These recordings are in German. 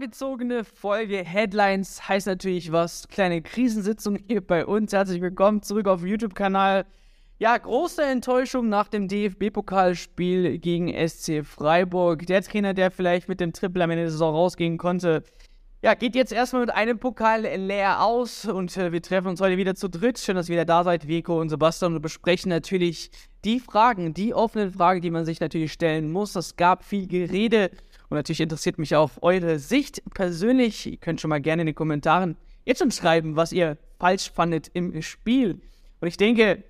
vorgezogene Folge Headlines heißt natürlich was. Kleine Krisensitzung hier bei uns. Herzlich willkommen zurück auf YouTube-Kanal. Ja, große Enttäuschung nach dem DFB-Pokalspiel gegen SC Freiburg. Der Trainer, der vielleicht mit dem Triple am Ende der Saison rausgehen konnte, ja, geht jetzt erstmal mit einem Pokal leer aus und äh, wir treffen uns heute wieder zu dritt. Schön, dass ihr wieder da seid, Vico und Sebastian, und besprechen natürlich die Fragen, die offenen Fragen, die man sich natürlich stellen muss. Es gab viel Gerede und natürlich interessiert mich auch eure Sicht persönlich. Ihr könnt schon mal gerne in den Kommentaren jetzt schon schreiben, was ihr falsch fandet im Spiel. Und ich denke,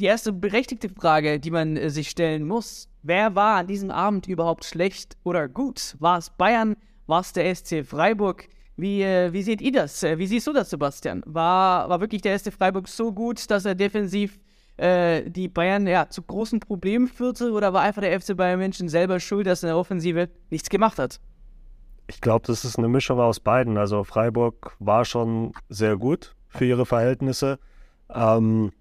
die erste berechtigte Frage, die man äh, sich stellen muss, wer war an diesem Abend überhaupt schlecht oder gut? War es Bayern? war es der SC Freiburg. Wie, äh, wie seht ihr das? Äh, wie siehst du das, Sebastian? War, war wirklich der SC Freiburg so gut, dass er defensiv äh, die Bayern ja, zu großen Problemen führte? Oder war einfach der FC Bayern München selber schuld, dass in der Offensive nichts gemacht hat? Ich glaube, das ist eine Mischung aus beiden. Also Freiburg war schon sehr gut für ihre Verhältnisse. Ähm,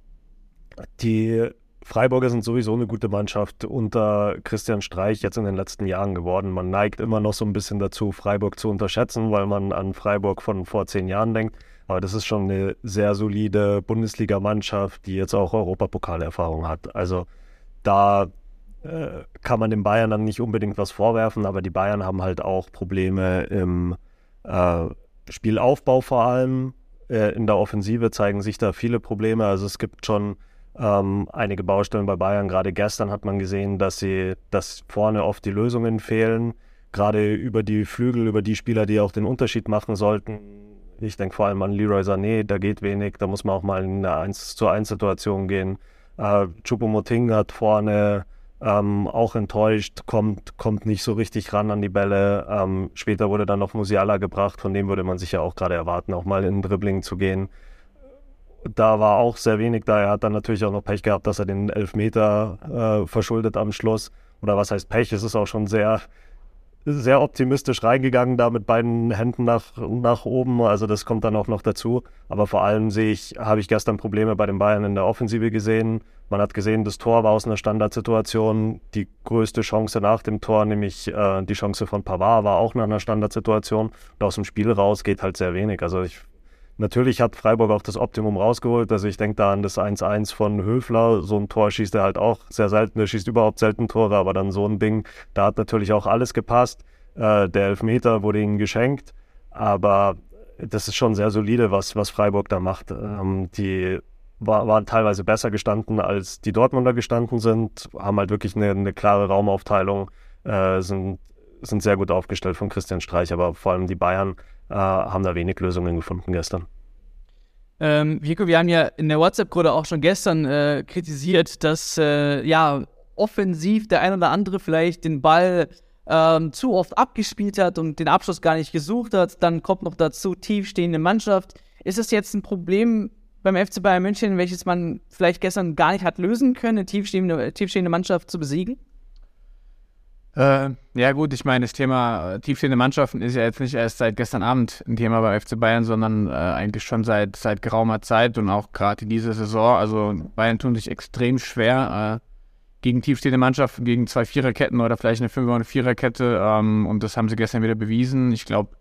die Freiburger sind sowieso eine gute Mannschaft unter Christian Streich jetzt in den letzten Jahren geworden. Man neigt immer noch so ein bisschen dazu, Freiburg zu unterschätzen, weil man an Freiburg von vor zehn Jahren denkt. Aber das ist schon eine sehr solide Bundesligamannschaft, die jetzt auch Europapokalerfahrung hat. Also da äh, kann man den Bayern dann nicht unbedingt was vorwerfen, aber die Bayern haben halt auch Probleme im äh, Spielaufbau vor allem. Äh, in der Offensive zeigen sich da viele Probleme. Also es gibt schon ähm, einige Baustellen bei Bayern. Gerade gestern hat man gesehen, dass sie, dass vorne oft die Lösungen fehlen. Gerade über die Flügel, über die Spieler, die auch den Unterschied machen sollten. Ich denke vor allem an Leroy Sané, da geht wenig, da muss man auch mal in eine 1 zu 1 Situation gehen. Äh, Choupo-Moting hat vorne ähm, auch enttäuscht, kommt, kommt nicht so richtig ran an die Bälle. Ähm, später wurde dann noch Musiala gebracht, von dem würde man sich ja auch gerade erwarten, auch mal in Dribbling zu gehen da war auch sehr wenig da. Er hat dann natürlich auch noch Pech gehabt, dass er den Elfmeter äh, verschuldet am Schluss. Oder was heißt Pech? Es ist auch schon sehr, sehr optimistisch reingegangen, da mit beiden Händen nach, nach oben. Also das kommt dann auch noch dazu. Aber vor allem sehe ich, habe ich gestern Probleme bei den Bayern in der Offensive gesehen. Man hat gesehen, das Tor war aus einer Standardsituation. Die größte Chance nach dem Tor, nämlich äh, die Chance von Pavard, war auch nach einer Standardsituation. Und aus dem Spiel raus geht halt sehr wenig. Also ich Natürlich hat Freiburg auch das Optimum rausgeholt. Also ich denke da an das 1-1 von Höfler. So ein Tor schießt er halt auch sehr selten. Er schießt überhaupt selten Tore, aber dann so ein Ding, da hat natürlich auch alles gepasst. Äh, der Elfmeter wurde ihnen geschenkt. Aber das ist schon sehr solide, was, was Freiburg da macht. Ähm, die war, waren teilweise besser gestanden, als die Dortmunder gestanden sind, haben halt wirklich eine, eine klare Raumaufteilung, äh, sind, sind sehr gut aufgestellt von Christian Streich, aber vor allem die Bayern äh, haben da wenig Lösungen gefunden gestern. Ähm, Vico, wir haben ja in der WhatsApp-Gruppe auch schon gestern äh, kritisiert, dass äh, ja offensiv der ein oder andere vielleicht den Ball ähm, zu oft abgespielt hat und den Abschluss gar nicht gesucht hat. Dann kommt noch dazu tiefstehende Mannschaft. Ist es jetzt ein Problem beim FC Bayern München, welches man vielleicht gestern gar nicht hat lösen können, eine tiefstehende, tiefstehende Mannschaft zu besiegen? Äh, ja gut, ich meine, das Thema äh, tiefstehende Mannschaften ist ja jetzt nicht erst seit gestern Abend ein Thema bei FC Bayern, sondern äh, eigentlich schon seit, seit geraumer Zeit und auch gerade in dieser Saison. Also Bayern tun sich extrem schwer äh, gegen tiefstehende Mannschaften, gegen zwei Viererketten oder vielleicht eine Fünfer- oder Viererkette ähm, und das haben sie gestern wieder bewiesen. Ich glaube,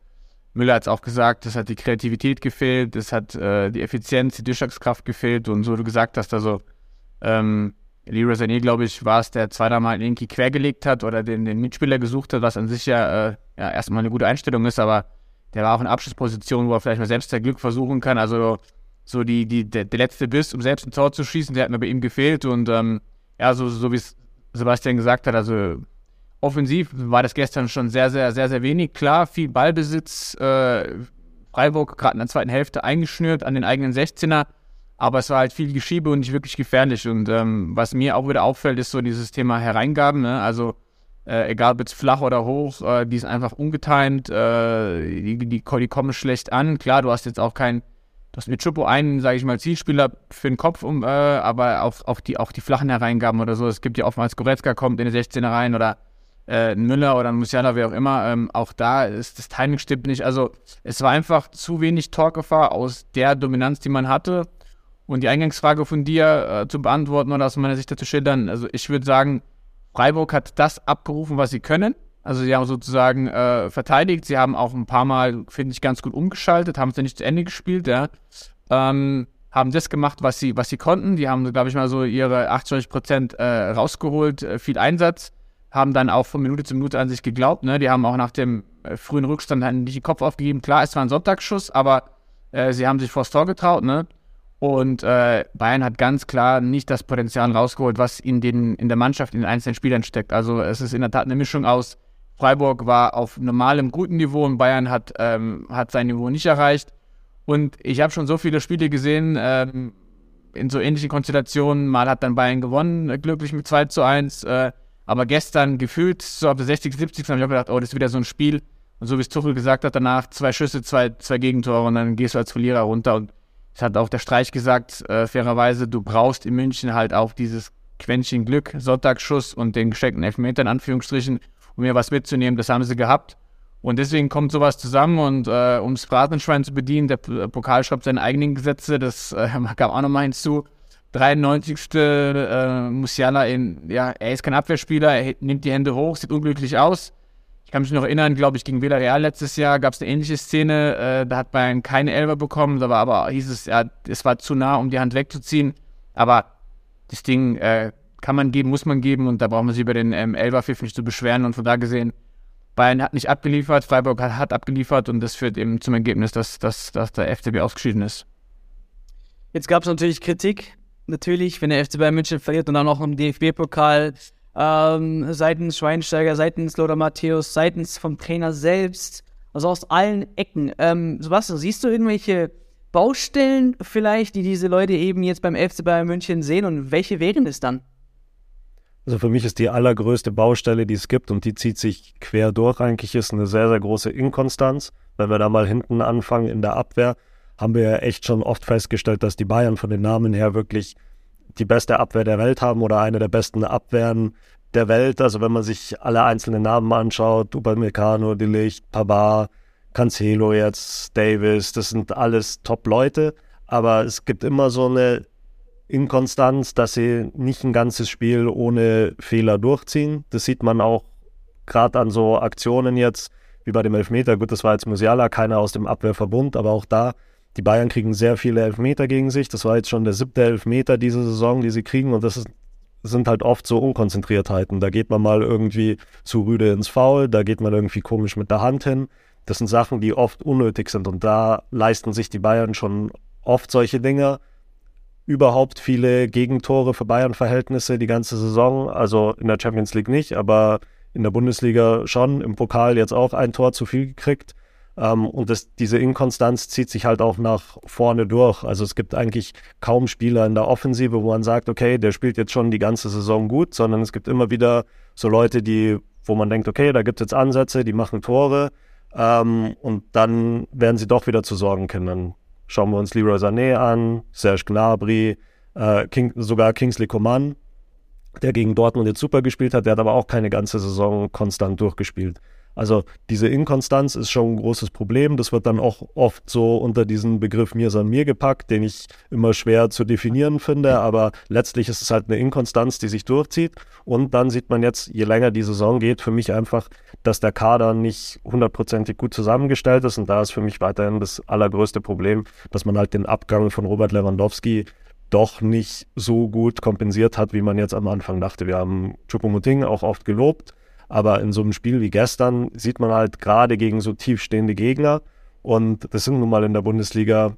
Müller hat es auch gesagt, es hat die Kreativität gefehlt, es hat äh, die Effizienz, die Durchschlagskraft gefehlt und so wie du gesagt hast, also ähm, Leroy Sané, glaube ich, war es, der zweimal irgendwie quergelegt hat oder den, den Mitspieler gesucht hat, was an sich ja, äh, ja erstmal eine gute Einstellung ist, aber der war auch in Abschlussposition, wo er vielleicht mal selbst der Glück versuchen kann. Also so die, die, der, der letzte Biss, um selbst ein Tor zu schießen, der hat mir bei ihm gefehlt. Und ähm, ja, so, so wie es Sebastian gesagt hat, also offensiv war das gestern schon sehr, sehr, sehr, sehr wenig. Klar, viel Ballbesitz, äh, Freiburg gerade in der zweiten Hälfte eingeschnürt an den eigenen 16er. Aber es war halt viel Geschiebe und nicht wirklich gefährlich. Und ähm, was mir auch wieder auffällt, ist so dieses Thema Hereingaben. Ne? Also äh, egal ob jetzt flach oder hoch, äh, die ist einfach ungetimt, äh, die, die, die, kommen schlecht an. Klar, du hast jetzt auch kein, du hast mit Chupo einen, sage ich mal, Zielspieler für den Kopf, um, äh, aber auch, auch, die, auch die flachen Hereingaben oder so. Es gibt ja oftmals Goretzka kommt in die 16er rein oder äh, ein Müller oder ein Musiala, wer auch immer. Ähm, auch da ist das Timing stimmt nicht. Also es war einfach zu wenig Torgefahr aus der Dominanz, die man hatte. Und die Eingangsfrage von dir äh, zu beantworten oder aus meiner Sicht dazu schildern, also ich würde sagen, Freiburg hat das abgerufen, was sie können. Also sie haben sozusagen äh, verteidigt. Sie haben auch ein paar Mal, finde ich, ganz gut umgeschaltet, haben es ja nicht zu Ende gespielt, ja. Ähm, haben das gemacht, was sie, was sie konnten. Die haben, glaube ich, mal so ihre 80 Prozent äh, rausgeholt, äh, viel Einsatz, haben dann auch von Minute zu Minute an sich geglaubt. Ne? Die haben auch nach dem äh, frühen Rückstand nicht den Kopf aufgegeben. Klar, es war ein Sonntagsschuss, aber äh, sie haben sich vors Tor getraut. Ne? Und äh, Bayern hat ganz klar nicht das Potenzial rausgeholt, was in, den, in der Mannschaft, in den einzelnen Spielern steckt. Also es ist in der Tat eine Mischung aus, Freiburg war auf normalem, guten Niveau und Bayern hat, ähm, hat sein Niveau nicht erreicht. Und ich habe schon so viele Spiele gesehen, ähm, in so ähnlichen Konstellationen. Mal hat dann Bayern gewonnen, äh, glücklich mit 2 zu 1. Äh, aber gestern gefühlt, so ab der 60, 70. habe ich auch gedacht, oh, das ist wieder so ein Spiel. Und so wie es Tuchel gesagt hat, danach zwei Schüsse, zwei, zwei Gegentore und dann gehst du als Verlierer runter. Und es hat auch der Streich gesagt, äh, fairerweise, du brauchst in München halt auch dieses Quäntchen Glück, Sonntagsschuss und den geschenkten Elfmeter in Anführungsstrichen, um mir was mitzunehmen. Das haben sie gehabt. Und deswegen kommt sowas zusammen und äh, um das Bratenschwein zu bedienen, der Pokal schreibt seine eigenen Gesetze, das äh, kam auch nochmal hinzu. 93. Äh, Musiala in, ja, er ist kein Abwehrspieler, er nimmt die Hände hoch, sieht unglücklich aus. Ich kann mich noch erinnern, glaube ich, gegen Villarreal letztes Jahr gab es eine ähnliche Szene, äh, da hat Bayern keine Elber bekommen, da war aber, hieß es, ja, es war zu nah, um die Hand wegzuziehen. Aber das Ding äh, kann man geben, muss man geben und da braucht man sich über den ähm, Elberpfiff nicht zu beschweren und von da gesehen, Bayern hat nicht abgeliefert, Freiburg hat, hat abgeliefert und das führt eben zum Ergebnis, dass, dass, dass der FCB ausgeschieden ist. Jetzt gab es natürlich Kritik, natürlich, wenn der FC Bayern München verliert und dann noch im DFB-Pokal ähm, seitens Schweinsteiger, seitens Lothar Matthäus, seitens vom Trainer selbst, also aus allen Ecken. Ähm, Sebastian, siehst du irgendwelche Baustellen vielleicht, die diese Leute eben jetzt beim FC Bayern München sehen und welche wären es dann? Also für mich ist die allergrößte Baustelle, die es gibt und die zieht sich quer durch eigentlich, ist eine sehr, sehr große Inkonstanz. Wenn wir da mal hinten anfangen in der Abwehr, haben wir ja echt schon oft festgestellt, dass die Bayern von den Namen her wirklich die beste Abwehr der Welt haben oder eine der besten Abwehren der Welt. Also wenn man sich alle einzelnen Namen anschaut, Upamecano, Delicht, Pavard, Cancelo jetzt, Davis, das sind alles Top-Leute. Aber es gibt immer so eine Inkonstanz, dass sie nicht ein ganzes Spiel ohne Fehler durchziehen. Das sieht man auch gerade an so Aktionen jetzt, wie bei dem Elfmeter. Gut, das war jetzt Musiala, keiner aus dem Abwehrverbund, aber auch da, die Bayern kriegen sehr viele Elfmeter gegen sich. Das war jetzt schon der siebte Elfmeter diese Saison, die sie kriegen und das ist, sind halt oft so Unkonzentriertheiten. Da geht man mal irgendwie zu rüde ins Foul, da geht man irgendwie komisch mit der Hand hin. Das sind Sachen, die oft unnötig sind und da leisten sich die Bayern schon oft solche Dinge überhaupt viele Gegentore für Bayern-Verhältnisse die ganze Saison. Also in der Champions League nicht, aber in der Bundesliga schon. Im Pokal jetzt auch ein Tor zu viel gekriegt. Ähm, und das, diese Inkonstanz zieht sich halt auch nach vorne durch. Also es gibt eigentlich kaum Spieler in der Offensive, wo man sagt, okay, der spielt jetzt schon die ganze Saison gut, sondern es gibt immer wieder so Leute, die, wo man denkt, okay, da gibt es jetzt Ansätze, die machen Tore. Ähm, und dann werden sie doch wieder zu Sorgenkindern. Schauen wir uns Leroy Sané an, Serge Gnabry, äh, King, sogar Kingsley Coman, der gegen Dortmund jetzt super gespielt hat, der hat aber auch keine ganze Saison konstant durchgespielt. Also diese Inkonstanz ist schon ein großes Problem. Das wird dann auch oft so unter diesen Begriff mir san mir gepackt, den ich immer schwer zu definieren finde. Aber letztlich ist es halt eine Inkonstanz, die sich durchzieht. Und dann sieht man jetzt, je länger die Saison geht, für mich einfach, dass der Kader nicht hundertprozentig gut zusammengestellt ist. Und da ist für mich weiterhin das allergrößte Problem, dass man halt den Abgang von Robert Lewandowski doch nicht so gut kompensiert hat, wie man jetzt am Anfang dachte. Wir haben Choupo-Moting auch oft gelobt aber in so einem Spiel wie gestern sieht man halt gerade gegen so tiefstehende Gegner, und das sind nun mal in der Bundesliga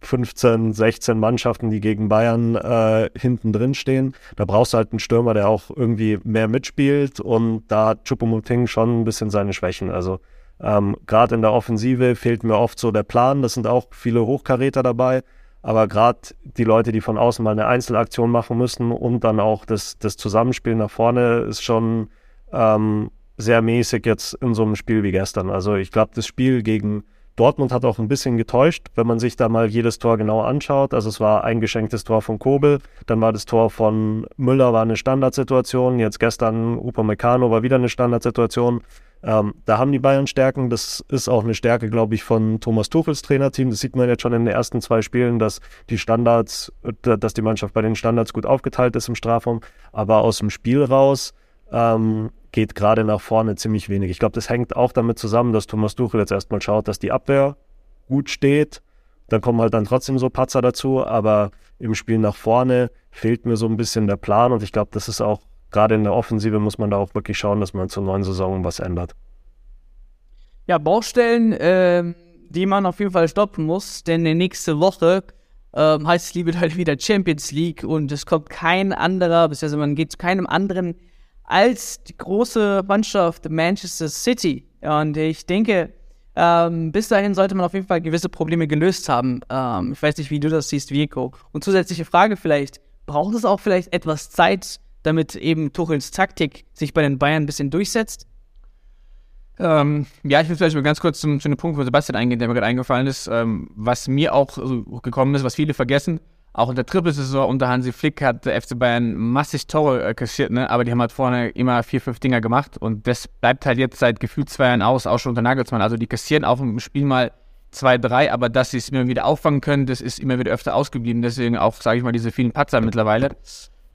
15, 16 Mannschaften, die gegen Bayern äh, hinten drin stehen. Da brauchst du halt einen Stürmer, der auch irgendwie mehr mitspielt. Und da hat Chupomoting schon ein bisschen seine Schwächen. Also ähm, gerade in der Offensive fehlt mir oft so der Plan. Das sind auch viele Hochkaräter dabei. Aber gerade die Leute, die von außen mal eine Einzelaktion machen müssen und dann auch das, das Zusammenspiel nach vorne, ist schon ähm, sehr mäßig jetzt in so einem Spiel wie gestern. Also ich glaube, das Spiel gegen Dortmund hat auch ein bisschen getäuscht, wenn man sich da mal jedes Tor genau anschaut. Also es war ein geschenktes Tor von Kobel, dann war das Tor von Müller war eine Standardsituation, jetzt gestern Upamecano war wieder eine Standardsituation. Ähm, da haben die Bayern Stärken. Das ist auch eine Stärke, glaube ich, von Thomas Tuchels Trainerteam. Das sieht man jetzt schon in den ersten zwei Spielen, dass die Standards, dass die Mannschaft bei den Standards gut aufgeteilt ist im Strafraum. Aber aus dem Spiel raus ähm, geht gerade nach vorne ziemlich wenig. Ich glaube, das hängt auch damit zusammen, dass Thomas Tuchel jetzt erstmal schaut, dass die Abwehr gut steht. Dann kommen halt dann trotzdem so Patzer dazu, aber im Spiel nach vorne fehlt mir so ein bisschen der Plan und ich glaube, das ist auch gerade in der Offensive muss man da auch wirklich schauen, dass man zur neuen Saison was ändert. Ja, Baustellen, äh, die man auf jeden Fall stoppen muss, denn nächste Woche äh, heißt es liebe halt wieder Champions League und es kommt kein anderer, beziehungsweise man geht zu keinem anderen als die große Mannschaft Manchester City. Und ich denke, ähm, bis dahin sollte man auf jeden Fall gewisse Probleme gelöst haben. Ähm, ich weiß nicht, wie du das siehst, Vico. Und zusätzliche Frage vielleicht, braucht es auch vielleicht etwas Zeit, damit eben Tuchels Taktik sich bei den Bayern ein bisschen durchsetzt? Ähm, ja, ich will vielleicht mal ganz kurz zum, zu einem Punkt von Sebastian eingehen, der mir gerade eingefallen ist. Ähm, was mir auch so gekommen ist, was viele vergessen, auch in der Triple-Saison unter Hansi Flick hat der FC Bayern massig Tore äh, kassiert, ne? aber die haben halt vorne immer vier, fünf Dinger gemacht und das bleibt halt jetzt seit gefühlt zwei Jahren aus, auch schon unter Nagelsmann. Also die kassieren auf dem Spiel mal zwei, drei, aber dass sie es immer wieder auffangen können, das ist immer wieder öfter ausgeblieben. Deswegen auch, sage ich mal, diese vielen Patzer mittlerweile.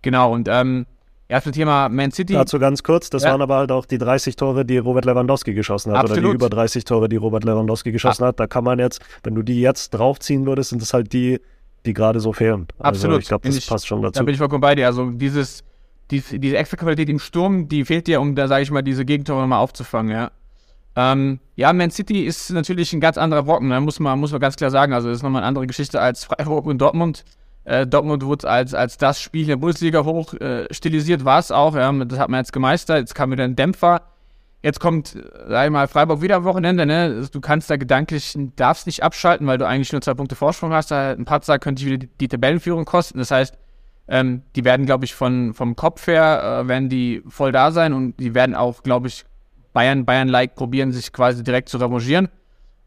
Genau, und ähm, Erstes Thema Man City. Dazu ganz kurz, das ja. waren aber halt auch die 30 Tore, die Robert Lewandowski geschossen hat. Absolut. Oder die über 30 Tore, die Robert Lewandowski geschossen ah. hat. Da kann man jetzt, wenn du die jetzt draufziehen würdest, sind es halt die, die gerade so fehlen. Also Absolut. Ich glaube, das ich, passt schon dazu. Da bin ich vollkommen bei dir. Also dieses, diese, diese extra Qualität im Sturm, die fehlt dir, um da, sage ich mal, diese Gegentore nochmal aufzufangen, ja. Ähm, ja, Man City ist natürlich ein ganz anderer Brocken, ne? muss, man, muss man ganz klar sagen. Also das ist nochmal eine andere Geschichte als Freiburg und Dortmund. Äh, Dortmund wurde als, als das Spiel in der Bundesliga hoch äh, stilisiert, war es auch. Ja, das hat man jetzt gemeistert. Jetzt kam wieder ein Dämpfer. Jetzt kommt, sag ich mal, Freiburg wieder am Wochenende. Ne? Du kannst da gedanklich, darfst nicht abschalten, weil du eigentlich nur zwei Punkte Vorsprung hast. Da ein Patzer könnte wieder die, die Tabellenführung kosten. Das heißt, ähm, die werden, glaube ich, von, vom Kopf her, äh, werden die voll da sein und die werden auch, glaube ich, Bayern, Bayern-like probieren, sich quasi direkt zu revanchieren.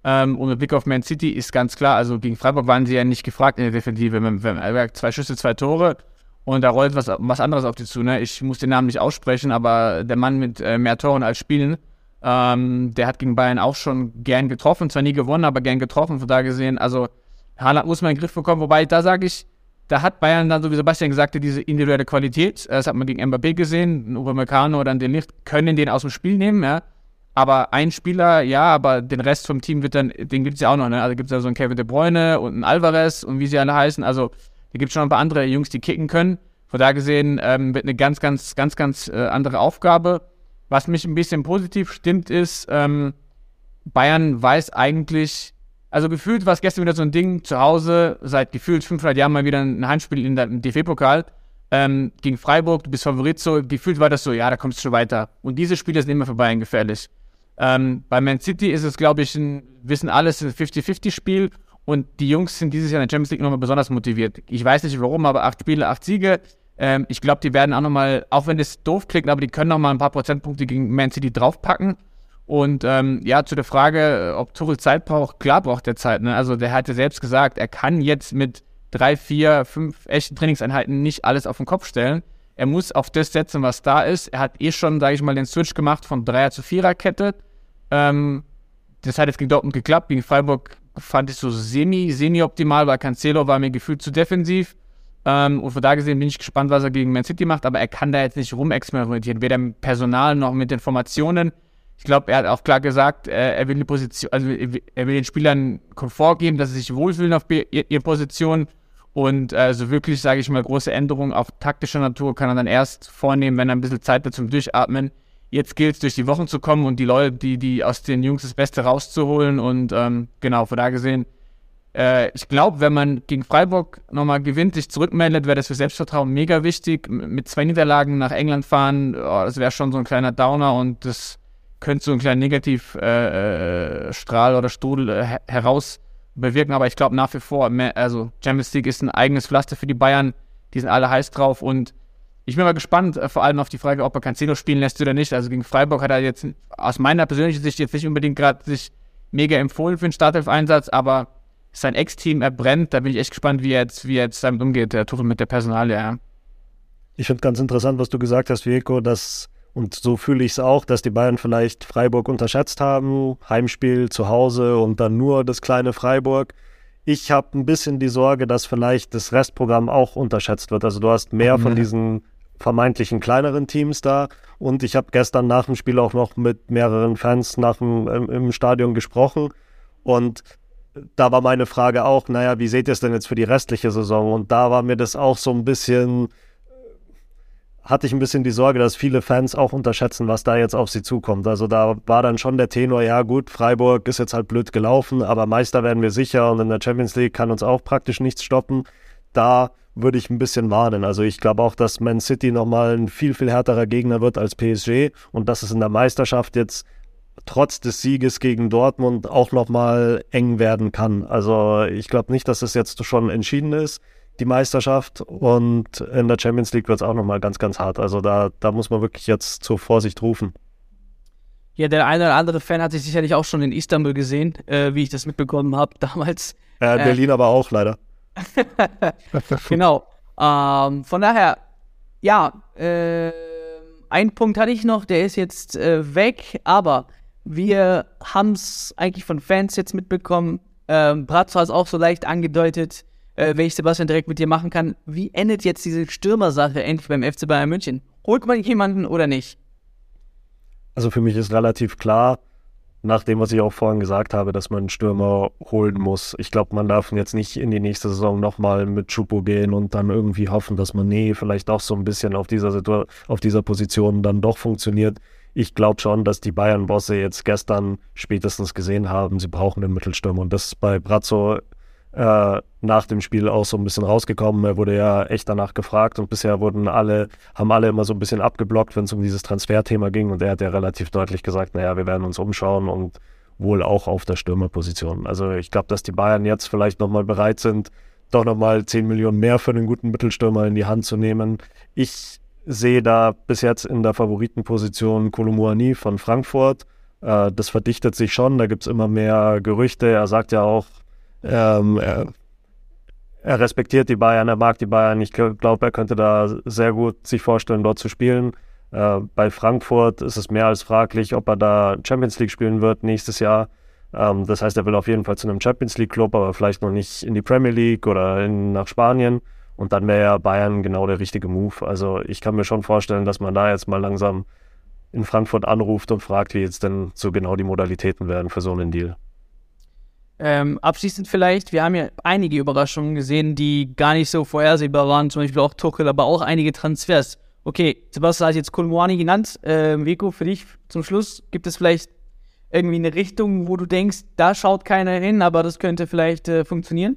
Ähm, und mit Blick auf Man City ist ganz klar, also gegen Freiburg waren sie ja nicht gefragt in der Defensive. Wenn, wenn, zwei Schüsse, zwei Tore und da rollt was, was anderes auf die zu. Ne? Ich muss den Namen nicht aussprechen, aber der Mann mit äh, mehr Toren als Spielen, ähm, der hat gegen Bayern auch schon gern getroffen. Zwar nie gewonnen, aber gern getroffen. Von da gesehen, also Haaland muss man in den Griff bekommen. Wobei, da sage ich, da hat Bayern dann, so wie Sebastian gesagt hat, diese individuelle Qualität. Das hat man gegen Mbappé gesehen. Upamecano oder den Licht können den aus dem Spiel nehmen, ja. Aber ein Spieler, ja, aber den Rest vom Team wird dann, den gibt es ja auch noch, ne? Also gibt es ja so einen Kevin De Bruyne und einen Alvarez und wie sie alle heißen. Also da gibt es schon ein paar andere Jungs, die kicken können. Von da gesehen ähm, wird eine ganz, ganz, ganz, ganz äh, andere Aufgabe. Was mich ein bisschen positiv stimmt, ist, ähm, Bayern weiß eigentlich, also gefühlt war es gestern wieder so ein Ding zu Hause, seit gefühlt 500 Jahren mal wieder ein Heimspiel in der, DFB-Pokal ähm, gegen Freiburg, du bist Favorit, so gefühlt war das so, ja, da kommst du schon weiter. Und diese Spiele sind immer für Bayern gefährlich. Ähm, bei Man City ist es, glaube ich, ein, wissen alles, ein 50-50-Spiel und die Jungs sind dieses Jahr in der Champions League nochmal besonders motiviert. Ich weiß nicht warum, aber acht Spiele, acht Siege. Ähm, ich glaube, die werden auch nochmal, auch wenn es doof klingt, aber die können nochmal ein paar Prozentpunkte gegen Man City draufpacken. Und ähm, ja, zu der Frage, ob Tuchel Zeit braucht, klar braucht er Zeit. Ne? Also der hat ja selbst gesagt, er kann jetzt mit drei, vier, fünf echten Trainingseinheiten nicht alles auf den Kopf stellen. Er muss auf das setzen, was da ist. Er hat eh schon, sage ich mal, den Switch gemacht von Dreier- zu Viererkette. Ähm, das hat jetzt gegen Dortmund geklappt. Gegen Freiburg fand ich so semi, semi-optimal, weil Cancelo war mir gefühlt zu defensiv. Ähm, und von da gesehen bin ich gespannt, was er gegen Man City macht, aber er kann da jetzt nicht rumexperimentieren, weder mit Personal noch mit Informationen. Ich glaube, er hat auch klar gesagt, äh, er will die Position, also er will den Spielern Komfort geben, dass sie sich wohlfühlen auf ihre Position. Und äh, so wirklich, sage ich mal, große Änderungen auf taktischer Natur kann er dann erst vornehmen, wenn er ein bisschen Zeit hat zum Durchatmen. Jetzt gilt es, durch die Wochen zu kommen und die Leute, die, die aus den Jungs das Beste rauszuholen. Und ähm, genau, von da gesehen, äh, ich glaube, wenn man gegen Freiburg nochmal gewinnt, sich zurückmeldet, wäre das für Selbstvertrauen mega wichtig. Mit zwei Niederlagen nach England fahren, oh, das wäre schon so ein kleiner Downer und das könnte so einen kleinen Negativstrahl äh, äh, oder Strudel äh, heraus bewirken, aber ich glaube nach wie vor, mehr, also Champions League ist ein eigenes Pflaster für die Bayern, die sind alle heiß drauf und ich bin mal gespannt, äh, vor allem auf die Frage, ob er Cancelo spielen lässt oder nicht. Also gegen Freiburg hat er jetzt aus meiner persönlichen Sicht jetzt nicht unbedingt gerade sich mega empfohlen für den Startelf-Einsatz, aber sein Ex-Team, er brennt, da bin ich echt gespannt, wie er jetzt, wie er jetzt damit umgeht, der Tuchel mit der Personalie, ja. Ich finde ganz interessant, was du gesagt hast, Vico, dass und so fühle ich es auch, dass die Bayern vielleicht Freiburg unterschätzt haben. Heimspiel zu Hause und dann nur das kleine Freiburg. Ich habe ein bisschen die Sorge, dass vielleicht das Restprogramm auch unterschätzt wird. Also du hast mehr mhm. von diesen vermeintlichen kleineren Teams da. Und ich habe gestern nach dem Spiel auch noch mit mehreren Fans nach dem, im, im Stadion gesprochen. Und da war meine Frage auch, naja, wie seht ihr es denn jetzt für die restliche Saison? Und da war mir das auch so ein bisschen, hatte ich ein bisschen die Sorge, dass viele Fans auch unterschätzen, was da jetzt auf sie zukommt. Also da war dann schon der Tenor, ja gut, Freiburg ist jetzt halt blöd gelaufen, aber Meister werden wir sicher und in der Champions League kann uns auch praktisch nichts stoppen. Da würde ich ein bisschen warnen. Also ich glaube auch, dass Man City nochmal ein viel, viel härterer Gegner wird als PSG und dass es in der Meisterschaft jetzt trotz des Sieges gegen Dortmund auch nochmal eng werden kann. Also ich glaube nicht, dass es jetzt schon entschieden ist, die Meisterschaft. Und in der Champions League wird es auch nochmal ganz, ganz hart. Also da, da muss man wirklich jetzt zur Vorsicht rufen. Ja, der eine oder andere Fan hat sich sicherlich auch schon in Istanbul gesehen, äh, wie ich das mitbekommen habe damals. Äh, Berlin aber auch leider. genau. Ähm, von daher, ja, äh, ein Punkt hatte ich noch, der ist jetzt äh, weg, aber wir haben es eigentlich von Fans jetzt mitbekommen. Ähm, Brazzo hat es auch so leicht angedeutet, äh, wenn ich Sebastian direkt mit dir machen kann. Wie endet jetzt diese Stürmersache endlich beim FC Bayern München? Holt man jemanden oder nicht? Also für mich ist relativ klar, nach dem, was ich auch vorhin gesagt habe, dass man einen Stürmer holen muss. Ich glaube, man darf jetzt nicht in die nächste Saison nochmal mit Schupo gehen und dann irgendwie hoffen, dass man nee, vielleicht auch so ein bisschen auf dieser, Situ auf dieser Position dann doch funktioniert ich glaube schon, dass die Bayern-Bosse jetzt gestern spätestens gesehen haben, sie brauchen einen Mittelstürmer. Und das ist bei Brazzo äh, nach dem Spiel auch so ein bisschen rausgekommen. Er wurde ja echt danach gefragt und bisher wurden alle, haben alle immer so ein bisschen abgeblockt, wenn es um dieses Transferthema ging. Und er hat ja relativ deutlich gesagt, naja, wir werden uns umschauen und wohl auch auf der Stürmerposition. Also ich glaube, dass die Bayern jetzt vielleicht nochmal bereit sind, doch nochmal 10 Millionen mehr für einen guten Mittelstürmer in die Hand zu nehmen. Ich sehe da bis jetzt in der Favoritenposition Kolumuani von Frankfurt. Äh, das verdichtet sich schon, da gibt es immer mehr Gerüchte. Er sagt ja auch, ähm, er, er, respektiert die Bayern, er mag die Bayern. Ich glaube, er könnte da sehr gut sich vorstellen, dort zu spielen. Äh, bei Frankfurt ist es mehr als fraglich, ob er da Champions League spielen wird nächstes Jahr. Ähm, das heißt, er will auf jeden Fall zu einem Champions League Club, aber vielleicht noch nicht in die Premier League oder in, nach Spanien. Und dann wäre ja Bayern genau der richtige Move. Also ich kann mir schon vorstellen, dass man da jetzt mal langsam in Frankfurt anruft und fragt, wie jetzt denn so genau die Modalitäten werden für so einen Deal. Ähm, abschließend vielleicht, wir haben ja einige Überraschungen gesehen, die gar nicht so vorhersehbar waren, zum Beispiel auch Tuchel, aber auch einige Transfers. Okay, Sebastian hat jetzt Kolmuani genannt. Ähm, Vico, für dich zum Schluss, gibt es vielleicht irgendwie eine Richtung, wo du denkst, da schaut keiner hin, aber das könnte vielleicht äh, funktionieren?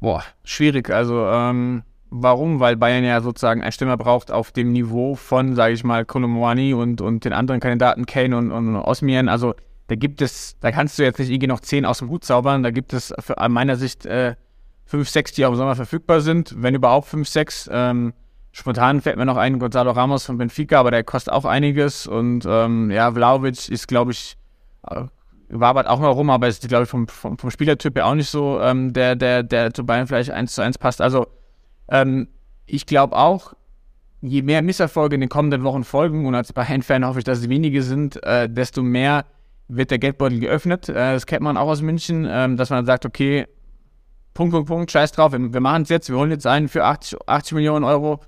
Boah, schwierig. Also, ähm, warum? Weil Bayern ja sozusagen einen Stürmer braucht auf dem Niveau von, sage ich mal, Kolomwani und, und den anderen Kandidaten Kane und, und Osmien. Also, da gibt es, da kannst du jetzt nicht irgendwie noch zehn aus dem Hut zaubern. Da gibt es für, an meiner Sicht äh, fünf, sechs, die auch im Sommer verfügbar sind, wenn überhaupt fünf, sechs. Ähm, spontan fällt mir noch ein Gonzalo Ramos von Benfica, aber der kostet auch einiges. Und ähm, ja, Vlaovic ist, glaube ich, äh, wabert auch noch rum, aber ist, glaube ich, vom, vom, vom, Spielertyp ja auch nicht so, ähm, der, der, der zu Bayern vielleicht eins zu eins passt. Also, ähm, ich glaube auch, je mehr Misserfolge in den kommenden Wochen folgen, und als Bayern-Fan hoffe ich, dass es wenige sind, äh, desto mehr wird der Geldbeutel geöffnet. Äh, das kennt man auch aus München, äh, dass man dann sagt, okay, Punkt, Punkt, Punkt, scheiß drauf, wir, wir machen es jetzt, wir holen jetzt einen für 80, 80 Millionen Euro.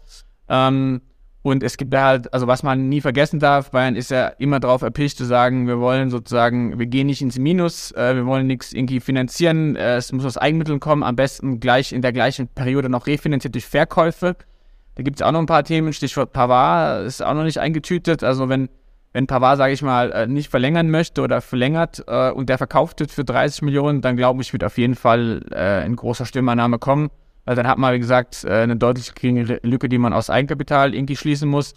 Ähm, und es gibt halt, also was man nie vergessen darf, Bayern ist ja immer darauf erpicht zu sagen, wir wollen sozusagen, wir gehen nicht ins Minus, äh, wir wollen nichts irgendwie finanzieren, äh, es muss aus Eigenmitteln kommen, am besten gleich in der gleichen Periode noch refinanziert durch Verkäufe. Da gibt es auch noch ein paar Themen, Stichwort Pavard ist auch noch nicht eingetütet. Also wenn, wenn Pavard, sage ich mal, äh, nicht verlängern möchte oder verlängert äh, und der verkauft wird für 30 Millionen, dann glaube ich, wird auf jeden Fall äh, ein großer Stürmername kommen. Weil dann hat man, wie gesagt, äh, eine deutlich geringere Lücke, die man aus Eigenkapital irgendwie schließen muss.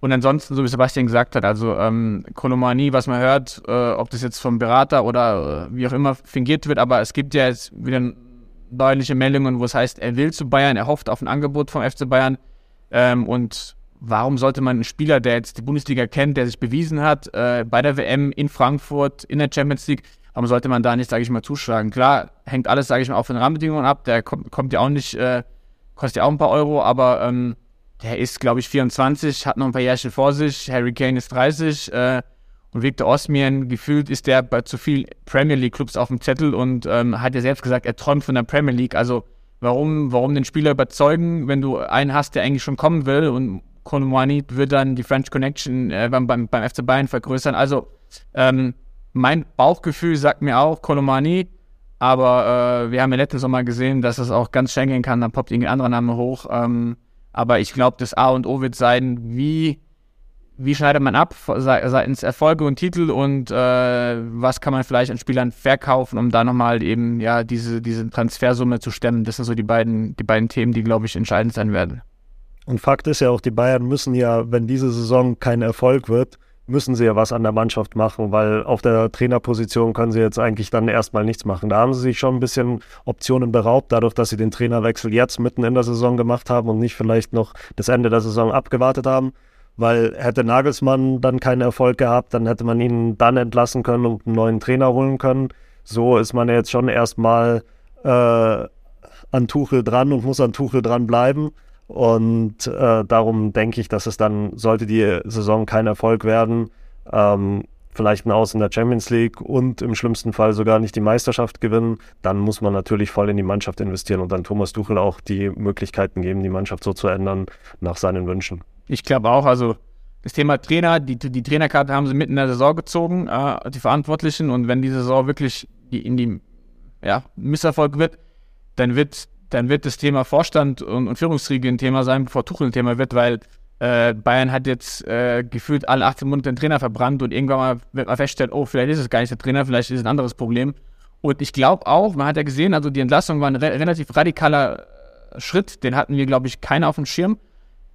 Und ansonsten, so wie Sebastian gesagt hat, also ähm, Kolomanie, was man hört, äh, ob das jetzt vom Berater oder äh, wie auch immer fingiert wird, aber es gibt ja jetzt wieder deutliche Meldungen, wo es heißt, er will zu Bayern, er hofft auf ein Angebot vom FC Bayern. Ähm, und warum sollte man einen Spieler, der jetzt die Bundesliga kennt, der sich bewiesen hat, äh, bei der WM in Frankfurt, in der Champions League, Warum sollte man da nicht, sage ich mal, zuschlagen? Klar, hängt alles, sage ich mal, auch von den Rahmenbedingungen ab. Der kommt, kommt ja auch nicht, äh, kostet ja auch ein paar Euro, aber ähm, der ist, glaube ich, 24, hat noch ein paar Jährchen vor sich. Harry Kane ist 30 äh, und Victor Osmian, gefühlt ist der bei zu viel Premier League Clubs auf dem Zettel und ähm, hat ja selbst gesagt, er träumt von der Premier League. Also warum, warum den Spieler überzeugen, wenn du einen hast, der eigentlich schon kommen will und Konumani wird dann die French Connection äh, beim, beim, beim FC Bayern vergrößern. Also ähm, mein Bauchgefühl sagt mir auch Kolomani, aber äh, wir haben ja letztens Sommer gesehen, dass es auch ganz schnell gehen kann, dann poppt irgendein anderer Name hoch. Ähm, aber ich glaube, das A und O wird sein, wie, wie schneidet man ab seitens Erfolge und Titel und äh, was kann man vielleicht an Spielern verkaufen, um da nochmal eben ja diese, diese Transfersumme zu stemmen. Das sind so die beiden, die beiden Themen, die, glaube ich, entscheidend sein werden. Und Fakt ist ja auch, die Bayern müssen ja, wenn diese Saison kein Erfolg wird, müssen sie ja was an der Mannschaft machen, weil auf der Trainerposition können sie jetzt eigentlich dann erstmal nichts machen. Da haben sie sich schon ein bisschen Optionen beraubt, dadurch, dass sie den Trainerwechsel jetzt mitten in der Saison gemacht haben und nicht vielleicht noch das Ende der Saison abgewartet haben. Weil hätte Nagelsmann dann keinen Erfolg gehabt, dann hätte man ihn dann entlassen können und einen neuen Trainer holen können. So ist man ja jetzt schon erstmal äh, an Tuchel dran und muss an Tuchel dran bleiben. Und äh, darum denke ich, dass es dann, sollte die Saison kein Erfolg werden, ähm, vielleicht ein Aus in der Champions League und im schlimmsten Fall sogar nicht die Meisterschaft gewinnen, dann muss man natürlich voll in die Mannschaft investieren und dann Thomas Tuchel auch die Möglichkeiten geben, die Mannschaft so zu ändern nach seinen Wünschen. Ich glaube auch, also das Thema Trainer, die, die Trainerkarte haben sie mitten in der Saison gezogen, äh, die Verantwortlichen, und wenn die Saison wirklich in die ja, Misserfolg wird, dann wird dann wird das Thema Vorstand und, und Führungsriege ein Thema sein, bevor Tuchel ein Thema wird, weil äh, Bayern hat jetzt äh, gefühlt alle 18 Monate den Trainer verbrannt und irgendwann mal wird man feststellen, oh, vielleicht ist es gar nicht der Trainer, vielleicht ist es ein anderes Problem. Und ich glaube auch, man hat ja gesehen, also die Entlassung war ein re relativ radikaler äh, Schritt, den hatten wir, glaube ich, keiner auf dem Schirm.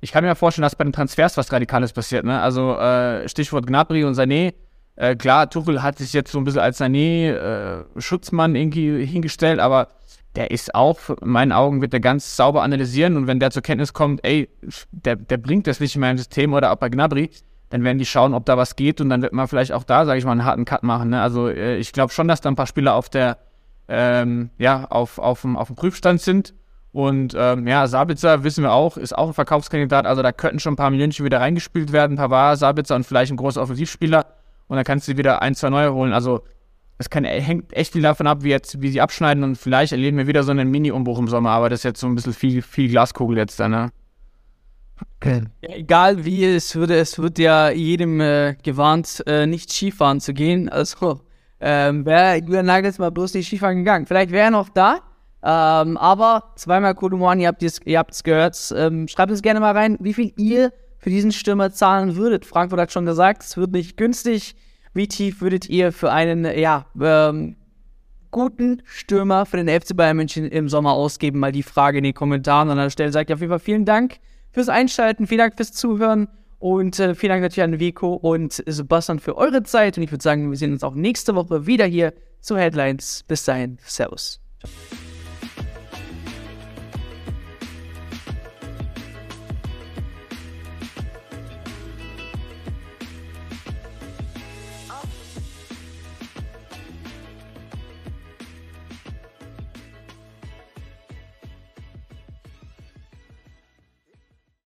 Ich kann mir vorstellen, dass bei den Transfers was Radikales passiert. Ne? Also äh, Stichwort Gnabry und Sané. Äh, klar, Tuchel hat sich jetzt so ein bisschen als Sané-Schutzmann äh, irgendwie hingestellt, aber der ist auch, in meinen Augen, wird der ganz sauber analysieren und wenn der zur Kenntnis kommt, ey, der, der bringt das nicht in meinem System oder auch bei Gnabry, dann werden die schauen, ob da was geht und dann wird man vielleicht auch da, sage ich mal, einen harten Cut machen. Ne? Also äh, ich glaube schon, dass da ein paar Spieler auf der, ähm, ja, auf, auf, dem, auf dem Prüfstand sind. Und ähm, ja, Sabitzer, wissen wir auch, ist auch ein Verkaufskandidat. Also da könnten schon ein paar Millionchen wieder reingespielt werden. Pavard, Sabitzer und vielleicht ein großer Offensivspieler. Und dann kannst du wieder ein, zwei neue holen. Also es kann, hängt echt viel davon ab, wie, jetzt, wie sie abschneiden und vielleicht erleben wir wieder so einen Mini-Umbruch im Sommer, aber das ist jetzt so ein bisschen viel, viel Glaskugel jetzt da, ne? Okay. Ja, egal wie es würde, es wird ja jedem äh, gewarnt, äh, nicht Skifahren zu gehen. Also ähm, wäre Julian Nagelsmann bloß nicht Skifahren gegangen. Vielleicht wäre er noch da, ähm, aber zweimal Kodumani, ihr habt es gehört. Ähm, schreibt es gerne mal rein, wie viel ihr für diesen Stürmer zahlen würdet. Frankfurt hat schon gesagt, es wird nicht günstig. Wie tief würdet ihr für einen, ja, ähm, guten Stürmer für den FC Bayern München im Sommer ausgeben? Mal die Frage in den Kommentaren. An der Stelle sage ich auf jeden Fall vielen Dank fürs Einschalten, vielen Dank fürs Zuhören und äh, vielen Dank natürlich an Vico und Sebastian für eure Zeit. Und ich würde sagen, wir sehen uns auch nächste Woche wieder hier zu Headlines. Bis dahin, Servus. Ciao.